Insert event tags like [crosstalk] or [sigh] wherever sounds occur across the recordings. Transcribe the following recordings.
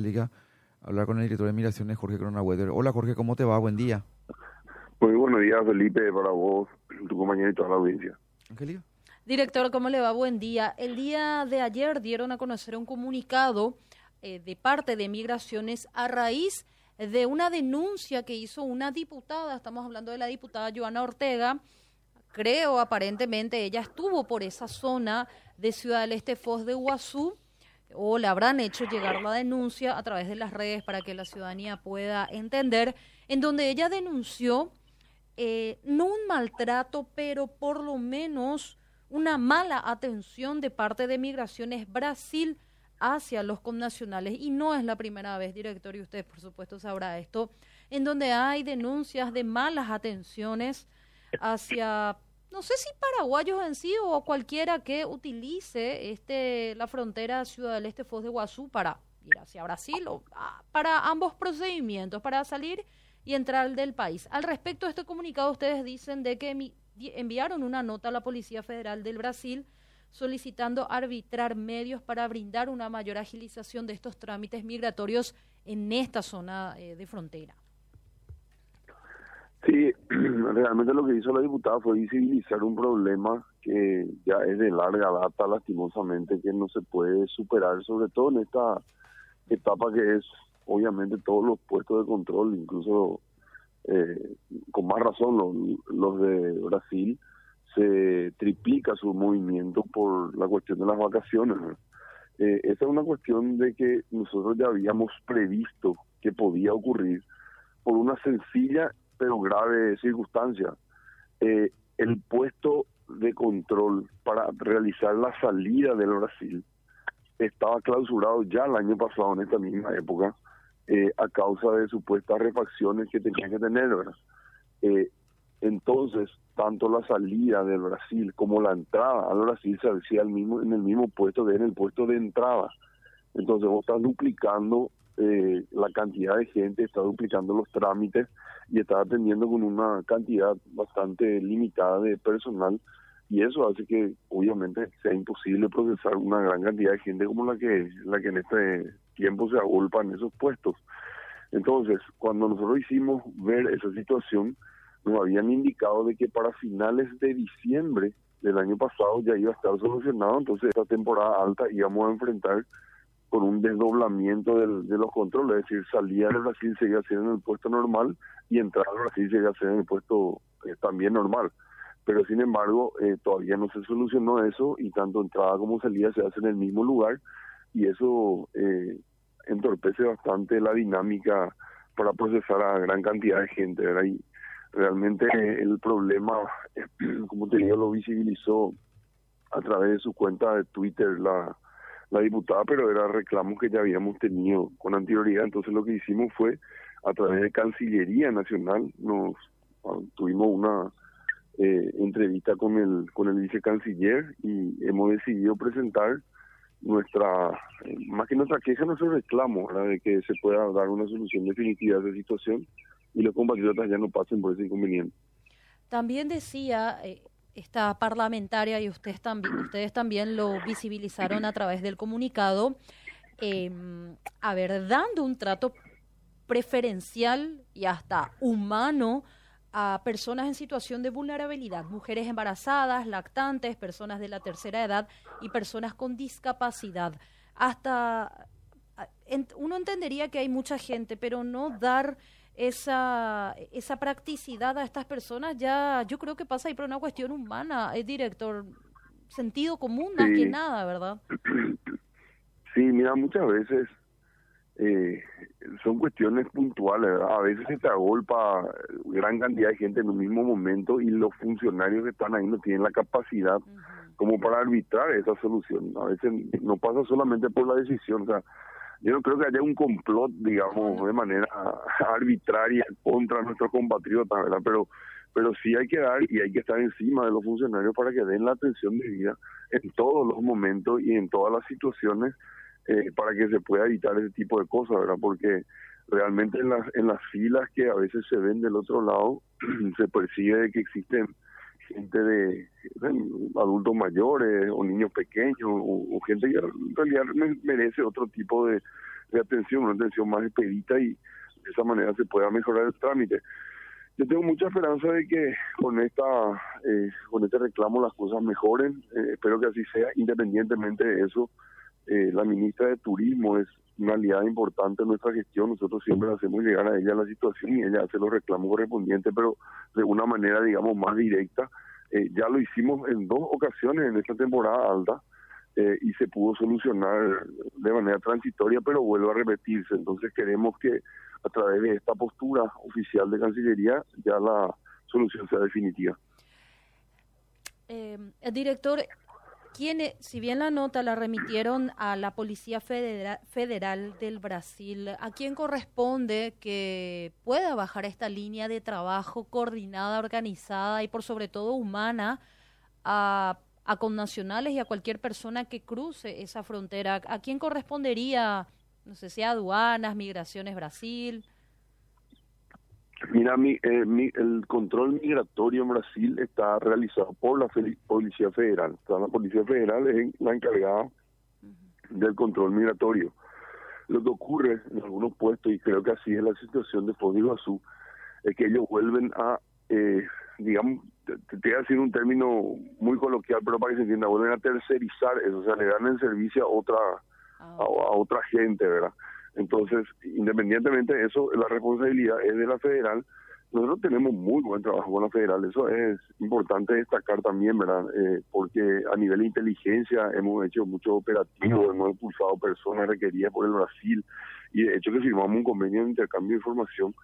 Liga, hablar con el director de Migraciones, Jorge Weather. Hola Jorge, ¿cómo te va? Buen día. Muy buenos días, Felipe, para vos, tu compañero y toda la audiencia. Director, ¿cómo le va? Buen día. El día de ayer dieron a conocer un comunicado eh, de parte de Migraciones a raíz de una denuncia que hizo una diputada, estamos hablando de la diputada Joana Ortega, creo aparentemente ella estuvo por esa zona de Ciudad del Este, Foz de Iguazú, o le habrán hecho llegar la denuncia a través de las redes para que la ciudadanía pueda entender, en donde ella denunció eh, no un maltrato, pero por lo menos una mala atención de parte de Migraciones Brasil hacia los connacionales. Y no es la primera vez, director, y usted por supuesto sabrá esto, en donde hay denuncias de malas atenciones hacia no sé si paraguayos en sí o cualquiera que utilice este la frontera Ciudad del Este Foz de Guazú para ir hacia Brasil o ah, para ambos procedimientos, para salir y entrar del país. Al respecto de este comunicado, ustedes dicen de que enviaron una nota a la Policía Federal del Brasil solicitando arbitrar medios para brindar una mayor agilización de estos trámites migratorios en esta zona eh, de frontera. Sí, [clears throat] realmente lo que hizo la diputada fue visibilizar un problema que ya es de larga data, lastimosamente, que no se puede superar, sobre todo en esta etapa que es, obviamente, todos los puestos de control, incluso eh, con más razón los, de Brasil, se triplica su movimiento por la cuestión de las vacaciones. Eh, esa es una cuestión de que nosotros ya habíamos previsto que podía ocurrir por una sencilla pero grave circunstancia. Eh, el puesto de control para realizar la salida del Brasil estaba clausurado ya el año pasado en esta misma época eh, a causa de supuestas refacciones que tenían que tener. Eh, entonces, tanto la salida del Brasil como la entrada al Brasil se hacía mismo, en el mismo puesto que en el puesto de entrada. Entonces vos estás duplicando eh, la cantidad de gente, está duplicando los trámites y está atendiendo con una cantidad bastante limitada de personal y eso hace que obviamente sea imposible procesar una gran cantidad de gente como la que la que en este tiempo se agolpa en esos puestos. Entonces, cuando nosotros hicimos ver esa situación, nos habían indicado de que para finales de diciembre del año pasado ya iba a estar solucionado, entonces esta temporada alta íbamos a enfrentar con un desdoblamiento de los controles, es decir, salía de Brasil seguía en el puesto normal y entrar a Brasil seguía en el puesto eh, también normal. Pero sin embargo, eh, todavía no se solucionó eso y tanto entrada como salida se hace en el mismo lugar y eso eh, entorpece bastante la dinámica para procesar a gran cantidad de gente. ¿verdad? Realmente el problema, [clears throat] como te digo, lo visibilizó a través de su cuenta de Twitter la la diputada, pero era reclamos que ya habíamos tenido con anterioridad. Entonces lo que hicimos fue, a través de Cancillería Nacional, nos ah, tuvimos una eh, entrevista con el con el vicecanciller y hemos decidido presentar nuestra, eh, más que nuestra queja, nuestro reclamo, de que se pueda dar una solución definitiva de esa situación y los compatriotas ya no pasen por ese inconveniente. También decía eh, esta parlamentaria y ustedes también, ustedes también lo visibilizaron a través del comunicado, eh, a ver, dando un trato preferencial y hasta humano a personas en situación de vulnerabilidad, mujeres embarazadas, lactantes, personas de la tercera edad y personas con discapacidad. Hasta uno entendería que hay mucha gente, pero no dar esa, esa practicidad a estas personas ya yo creo que pasa ahí por una cuestión humana, es director, sentido común más que nada, ¿verdad? [clears throat] Sí, mira, muchas veces eh, son cuestiones puntuales, ¿verdad? a veces se te agolpa gran cantidad de gente en un mismo momento y los funcionarios que están ahí no tienen la capacidad como para arbitrar esa solución. A veces no pasa solamente por la decisión, o sea, yo no creo que haya un complot, digamos, de manera [laughs] arbitraria contra nuestros compatriotas, ¿verdad? Pero, pero sí hay que dar y hay que estar encima de los funcionarios para que den la atención debida en todos los momentos y en todas las situaciones eh, para que se pueda evitar ese tipo de cosas, ¿verdad? Porque realmente en las, en las filas que a veces se ven del otro lado, [clears throat] se percibe que existen gente de, adultos mayores o niños pequeños o, gente que en realidad merece otro tipo de, atención, una atención más expedita y de esa manera se pueda mejorar el trámite. Yo tengo mucha esperanza de que con esta eh, con este reclamo las cosas mejoren. Eh, espero que así sea. Independientemente de eso, eh, la ministra de Turismo es una aliada importante en nuestra gestión. Nosotros siempre hacemos llegar a ella la situación y ella hace los reclamos correspondientes, pero de una manera, digamos, más directa. ya lo hicimos en dos ocasiones en esta temporada alta. y se pudo solucionar de manera transitoria, pero vuelve a repetirse. Entonces queremos que a través de esta postura oficial de Cancillería ya la solución sea definitiva. Eh, director, ¿quién, si bien la nota la remitieron a la Policía Federal, Federal del Brasil, ¿a quién corresponde que pueda bajar esta línea de trabajo coordinada, organizada y por sobre todo humana a, a connacionales y a cualquier persona que cruce esa frontera? ¿A quién correspondería no sé si aduanas, migraciones Brasil. Mira, mi, eh, mi, el control migratorio en Brasil está realizado por la Policía Federal. O sea, la Policía Federal es la encargada del control migratorio. Lo que ocurre en algunos puestos, y creo que así es la situación de Foz Azul, es que ellos vuelven a, eh, digamos, te, voy a decir un término muy coloquial, pero para que se entienda, vuelven a tercerizar eso, o sea, le dan el servicio a otra a, otra gente, ¿verdad? Entonces, independientemente de eso, la responsabilidad es de la federal. Nosotros tenemos muy buen trabajo con la federal, eso es importante destacar también, ¿verdad? Eh, porque a nivel de inteligencia hemos hecho muchos operativos, hemos expulsado personas requeridas por el Brasil y de hecho que firmamos un convenio de intercambio de información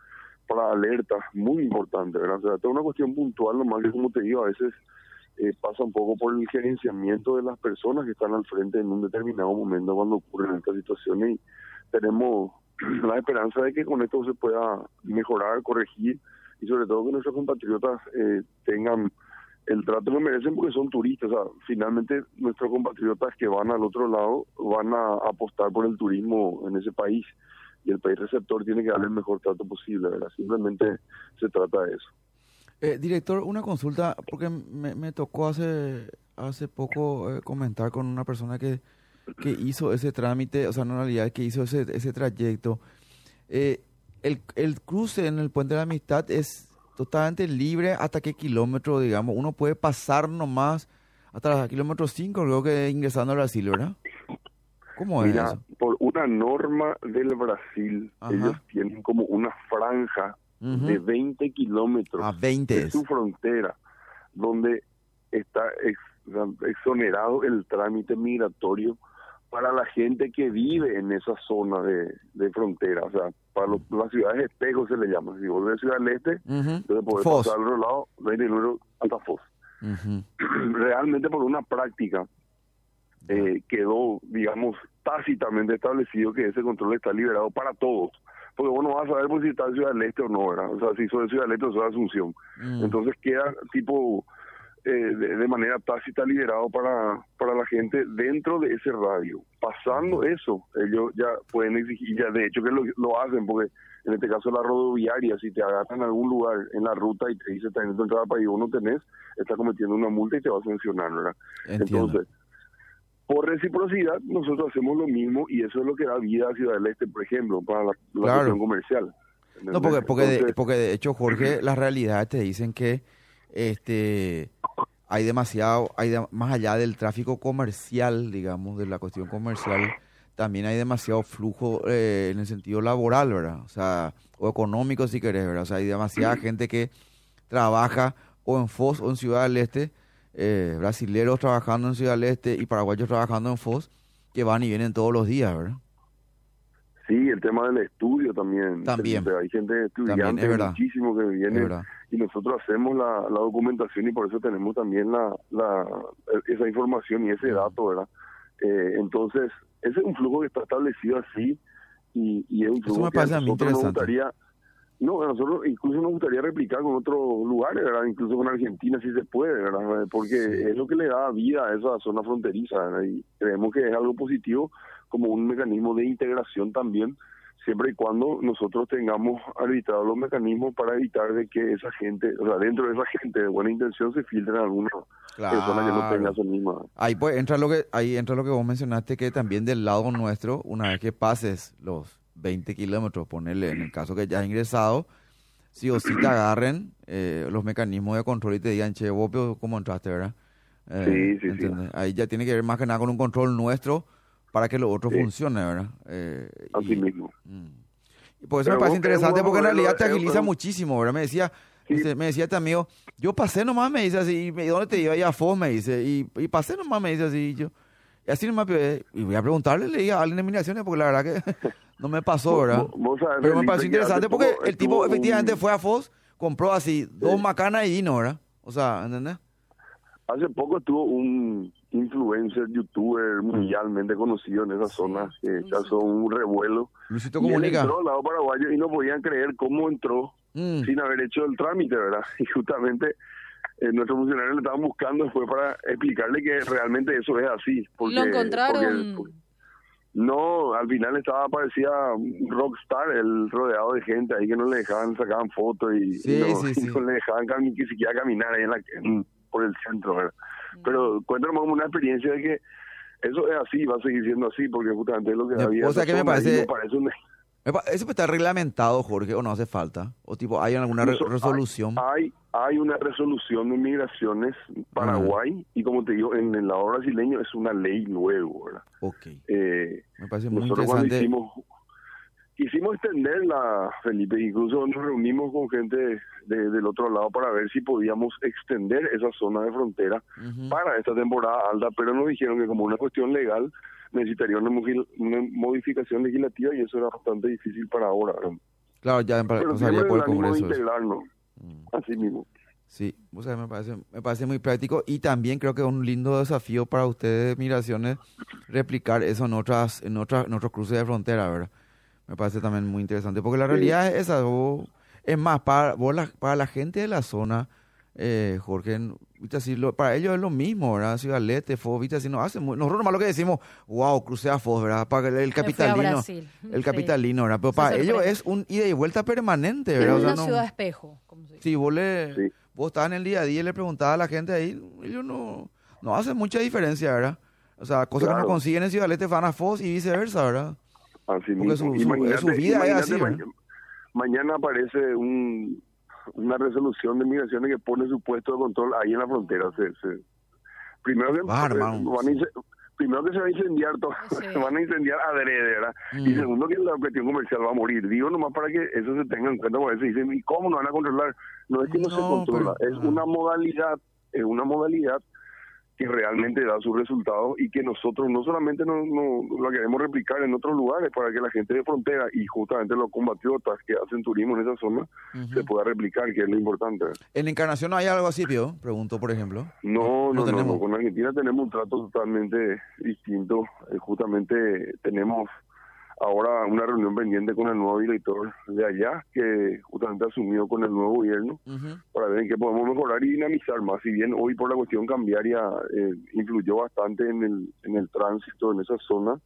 para alertas muy importante, ¿verdad? O sea, es una cuestión puntual, nomás que como te digo, a veces eh, pasa un poco por el gerenciamiento de las personas que están al frente en un determinado momento cuando ocurren estas situaciones y tenemos [clears throat] la esperanza de que con esto se pueda mejorar, corregir y sobre todo que nuestros compatriotas eh, tengan el trato que merecen porque son turistas. O sea, finalmente nuestros compatriotas que van al otro lado van a apostar por el turismo en ese país y el país receptor tiene que darle el mejor trato posible, ¿verdad? Simplemente se trata de eso. Eh, director, una consulta, porque me, me tocó hace, hace poco eh, comentar con una persona que, que hizo ese trámite, o sea, no en realidad, que hizo ese, ese trayecto. Eh, el, el cruce en el puente de la amistad es totalmente libre hasta qué kilómetro, digamos. Uno puede pasar nomás hasta el kilómetro 5, luego que ingresando a Brasil, ¿verdad? ¿Cómo es Mira, por una norma del Brasil, ellos tienen como una franja de 20 kilómetros ah, de su frontera, donde está exonerado el trámite migratorio para la gente que vive en esa zona de, frontera, o sea, para las ciudades espejos se le llama. Si vuelve a Ciudad del Este, entonces puede pasar al otro lado, venir hasta Foz. [clears throat] Realmente por una práctica eh, quedó, digamos, tácitamente establecido que ese control está liberado para todos porque uno va a saber pues, si está en Ciudad del Este o no, ¿verdad? O sea, si soy de Ciudad del Este o soy de Asunción. Mm. Entonces queda tipo eh, de, manera tácita liderado para, para la gente dentro de ese radio. Pasando eso, ellos ya pueden exigir, ya de hecho que lo, lo hacen, porque en este caso la rodoviaria, si te agarran en algún lugar en la ruta y te dice teniendo entrada para ahí, uno tenés, está cometiendo una multa y te va a sancionar, ¿verdad? Entonces, por reciprocidad, nosotros hacemos lo mismo y eso es lo que da vida a Ciudad del Este, por ejemplo, para la, cuestión comercial. No, porque, porque, de, porque de hecho, Jorge, las realidades te dicen que este hay demasiado, hay más allá del tráfico comercial, digamos, de la cuestión comercial, también hay demasiado flujo eh, en el sentido laboral, ¿verdad? O sea, o económico si querés, ¿verdad? O sea, hay demasiada gente que trabaja o en Foz o en Ciudad del Este eh, brasileros trabajando en Ciudad del Este y paraguayos trabajando en FOS que van y vienen todos los días, ¿verdad? Sí, el tema del estudio también. También. Hay gente estudiante muchísimo que viene y nosotros hacemos la, documentación y por eso tenemos también la, la esa información y ese dato, ¿verdad? Eh, entonces, ese es un flujo que está establecido así y, y es un flujo que a nosotros nos gustaría no, a nosotros incluso nos gustaría replicar con otros lugares, ¿verdad? Incluso con Argentina si se puede, ¿verdad? Porque es lo que le da vida a esa zona fronteriza, Y creemos que es algo positivo como un mecanismo de integración también, siempre y cuando nosotros tengamos arbitrados los mecanismos para evitar de que esa gente, o sea, dentro de esa gente de buena intención se filtren algunas personas que no tengan su misma. Ahí pues entra lo que ahí entra lo que vos mencionaste que también del lado nuestro, una vez que pases los 20 kilómetros, ponerle en el caso que ya has ingresado, sí o sí te agarren eh, los mecanismos de control y te digan, che, vos cómo entraste, ¿verdad? Eh, sí, sí, sí. Ahí ya tiene que ver más que nada con un control nuestro para que lo otro funcione, ¿verdad? Eh, Así mismo. Mm. Y por eso me parece interesante, porque en realidad te agiliza muchísimo, ¿verdad? Me decía, me decía este amigo, yo pasé nomás, me dice así, y ¿dónde te iba? Y a FOS, me dice, y, pasé nomás, me dice así, y yo, y así nomás, y voy a preguntarle, le dije a alguien de migraciones, porque la verdad que no me pasó, ¿verdad? Pero me pareció interesante porque el tipo efectivamente fue a FOS, compró así dos macanas y vino, ¿verdad? O sea, ¿entendés? Hace poco tuvo un influencer, youtuber mundialmente conocido en esa zona que causó un revuelo. Luisito Comunica. Y entró al lado paraguayo y no podían creer cómo entró mm. sin haber hecho el trámite, ¿verdad? [laughs] Y justamente eh, nuestros funcionarios le estaban buscando después para explicarle que realmente eso es así. Porque, ¿Lo encontraron? No, al final estaba, parecía rockstar, el rodeado de gente ahí que no le dejaban, sacaban fotos y, [laughs] no, le dejaban ni siquiera caminar ahí en la, por el centro, ¿verdad? Pero cuéntanos como una experiencia de que eso es así, va a seguir siendo así, porque justamente es lo que había. O sea, que me parece... ¿Eso está reglamentado, Jorge, o no hace falta? ¿O tipo, hay alguna resolución? Hay, hay una resolución de migraciones Paraguay, y como te digo, en el lado brasileño es una ley nueva, ¿verdad? Ok. Eh, me parece muy interesante. Hicimos, quisimos extenderla, Felipe, incluso nos reunimos con gente del otro lado para ver si podíamos extender esa zona de frontera para esta temporada alta, pero nos dijeron que como una cuestión legal necesitaría una, modificación legislativa y eso era bastante difícil para ahora. Claro, ya pasaría por el Congreso. Mm. Así mismo. Sí, o sea, me parece, me parece muy práctico y también creo que es un lindo desafío para ustedes, migraciones, replicar eso en otras, en otras, en otros cruces de frontera, ¿verdad? Me parece también muy interesante, porque la realidad es esa. es más, para, la, para la gente de la zona, eh, Jorge, ¿viste para ellos es lo mismo, ¿verdad? Ciudad Leste, Fos, ¿viste? Así, no hace nosotros nomás lo que decimos, wow, crucé a Fos, ¿verdad? Para el, capitalino, el capitalino, ¿verdad? Pero para ellos es un ida y vuelta permanente, ¿verdad? Es una ciudad espejo, como se dice. Sí, vos, le, vos estabas en el día a día y le preguntabas a la gente ahí, ellos no, no hacen mucha diferencia, ¿verdad? O sea, cosas que no consiguen en Ciudad Leste van a Fos y viceversa, ¿verdad? Así mismo. Su, vida es así. Mañana, aparece un, una resolución de migraciones que pone su puesto de control ahí en la frontera. Se, primero que, ah, primero que se va a incendiar todo, [laughs] se van a incendiar adrede, ¿verdad? Y mm. segundo que la cuestión comercial va a morir. Digo nomás para que eso se tenga en cuenta, porque se dicen, ¿y cómo no van a controlar? No es que no, se controla, es una modalidad, es una modalidad que realmente da sus resultados y que nosotros no solamente no, no la queremos replicar en otros lugares para que la gente de frontera y justamente los compatriotas que hacen turismo en esa zona se pueda replicar, que es lo importante. ¿En Encarnación hay algo así, Pio? Pregunto, por ejemplo. No, no, no, con Argentina tenemos un trato totalmente distinto. Eh, justamente tenemos ahora una reunión pendiente con el nuevo director de allá, que justamente ha asumido con el nuevo gobierno, para ver en qué podemos mejorar y dinamizar más. Si bien hoy por la cuestión cambiaria eh, influyó bastante en el, en el tránsito en esa zona,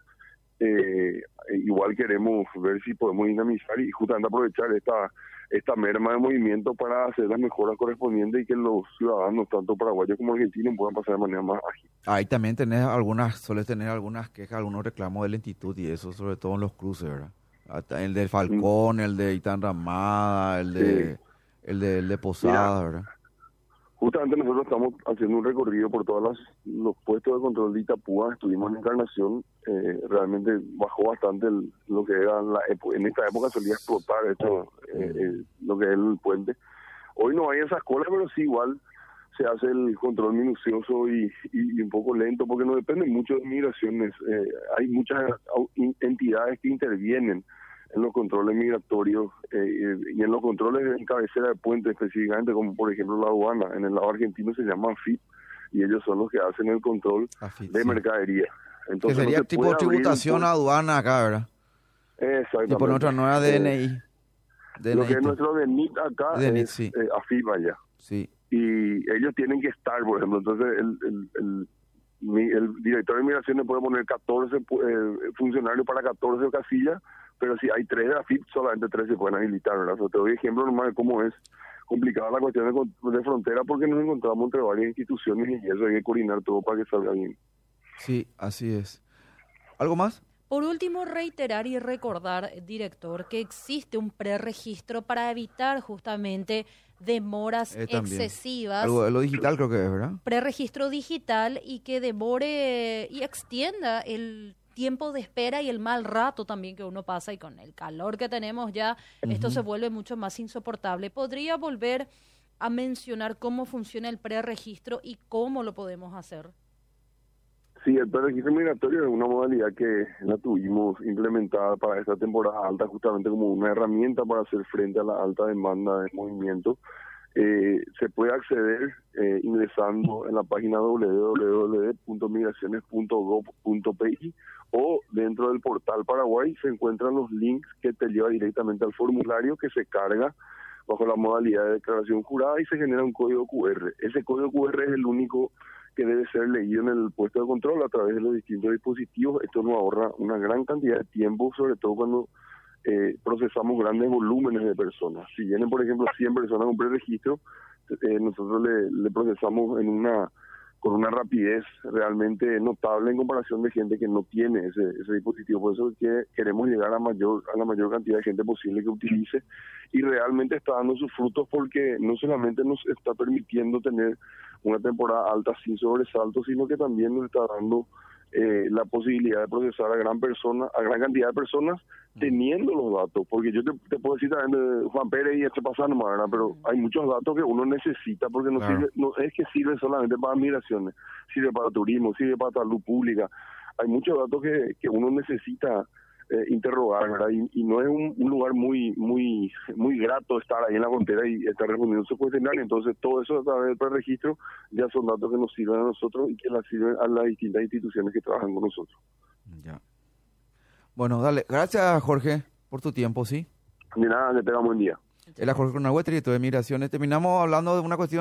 eh, igual queremos ver si podemos dinamizar y justamente aprovechar esta esta merma de movimiento para hacer las mejoras correspondientes y que los ciudadanos, tanto paraguayos como argentinos, puedan pasar de manera más ágil. Ahí también tenés algunas, sueles tener algunas quejas, algunos reclamos de lentitud y eso, sobre todo en los cruces, ¿verdad? El del Falcón, el de Itán Ramada, el de, el de, el de Posada, ¿verdad? Justamente nosotros estamos haciendo un recorrido por todos los puestos de control de Itapúa, estuvimos en Encarnación, eh, realmente bajó bastante lo que era, la, en esta época solía explotar esto, eh, eh, lo que es el puente. Hoy no hay esas colas, pero sí igual se hace el control minucioso y, y, un poco lento, porque no depende mucho de migraciones. hay muchas entidades que intervienen en los controles migratorios eh, y en los controles en cabecera de puente específicamente, como por ejemplo la aduana. En el lado argentino se llama FIP y ellos son los que hacen el control de mercadería. Entonces, que sería tipo tributación aduana acá, ¿verdad? Exactamente. Y por nuestra nueva DNI. DNI. Lo que es nuestro DNI acá es sí. eh, AFIP allá. Sí. Y ellos tienen que estar, por ejemplo, entonces el, el, el, director de migraciones puede poner 14 eh, funcionarios para 14 casillas pero si hay tres de AFIP, solamente tres se pueden habilitar, ¿verdad? te doy ejemplo nomás de cómo es complicada la cuestión de, de, frontera porque nos encontramos entre varias instituciones y eso hay que coordinar todo para que salga bien. Sí, así es. ¿Algo más? Por último, reiterar y recordar, director, que existe un preregistro para evitar justamente demoras Eh, también. excesivas. Algo, lo digital creo que es, ¿verdad? Preregistro digital y que demore y extienda el tiempo de espera y el mal rato también que uno pasa y con el calor que tenemos ya, esto se vuelve mucho más insoportable. ¿Podría volver a mencionar cómo funciona el preregistro y cómo lo podemos hacer? Sí, el preregistro migratorio es una modalidad que la tuvimos implementada para esta temporada alta justamente como una herramienta para hacer frente a la alta demanda de movimiento. Eh, se puede acceder eh, ingresando en la página www.migraciones.gov.pi o dentro del portal Paraguay se encuentran los links que te lleva directamente al formulario que se carga bajo la modalidad de declaración jurada y se genera un código QR. Ese código QR es el único que debe ser leído en el puesto de control a través de los distintos dispositivos. Esto nos ahorra una gran cantidad de tiempo, sobre todo cuando eh, procesamos grandes volúmenes de personas. Si vienen, por ejemplo, 100 personas con preregistro, eh, nosotros le, procesamos en una con una rapidez realmente notable en comparación de gente que no tiene ese, ese dispositivo. Por eso es que queremos llegar a mayor a la mayor cantidad de gente posible que utilice y realmente está dando sus frutos porque no solamente nos está permitiendo tener una temporada alta sin sobresaltos, sino que también nos está dando eh, la posibilidad de procesar a gran persona, a gran cantidad de personas teniendo los datos, porque yo te, te puedo decir también de Juan Pérez y este ¿verdad? pero hay muchos datos que uno necesita porque no Claro. sirve, no es que sirve solamente para migraciones, sirve para turismo, sirve para salud pública, hay muchos datos que, que uno necesita eh, interrogar, ¿verdad? Y, y no es un, un lugar muy muy muy grato estar ahí en la frontera y estar respondiendo su cuestionario. Entonces, todo eso a través del preregistro ya son datos que nos sirven a nosotros y que las sirven a las distintas instituciones que trabajan con nosotros. Ya. Bueno, dale. Gracias, Jorge, por tu tiempo, ¿sí? De nada, que tengan buen día. Era Jorge Conahuetri, de Migraciones. Terminamos hablando de una cuestión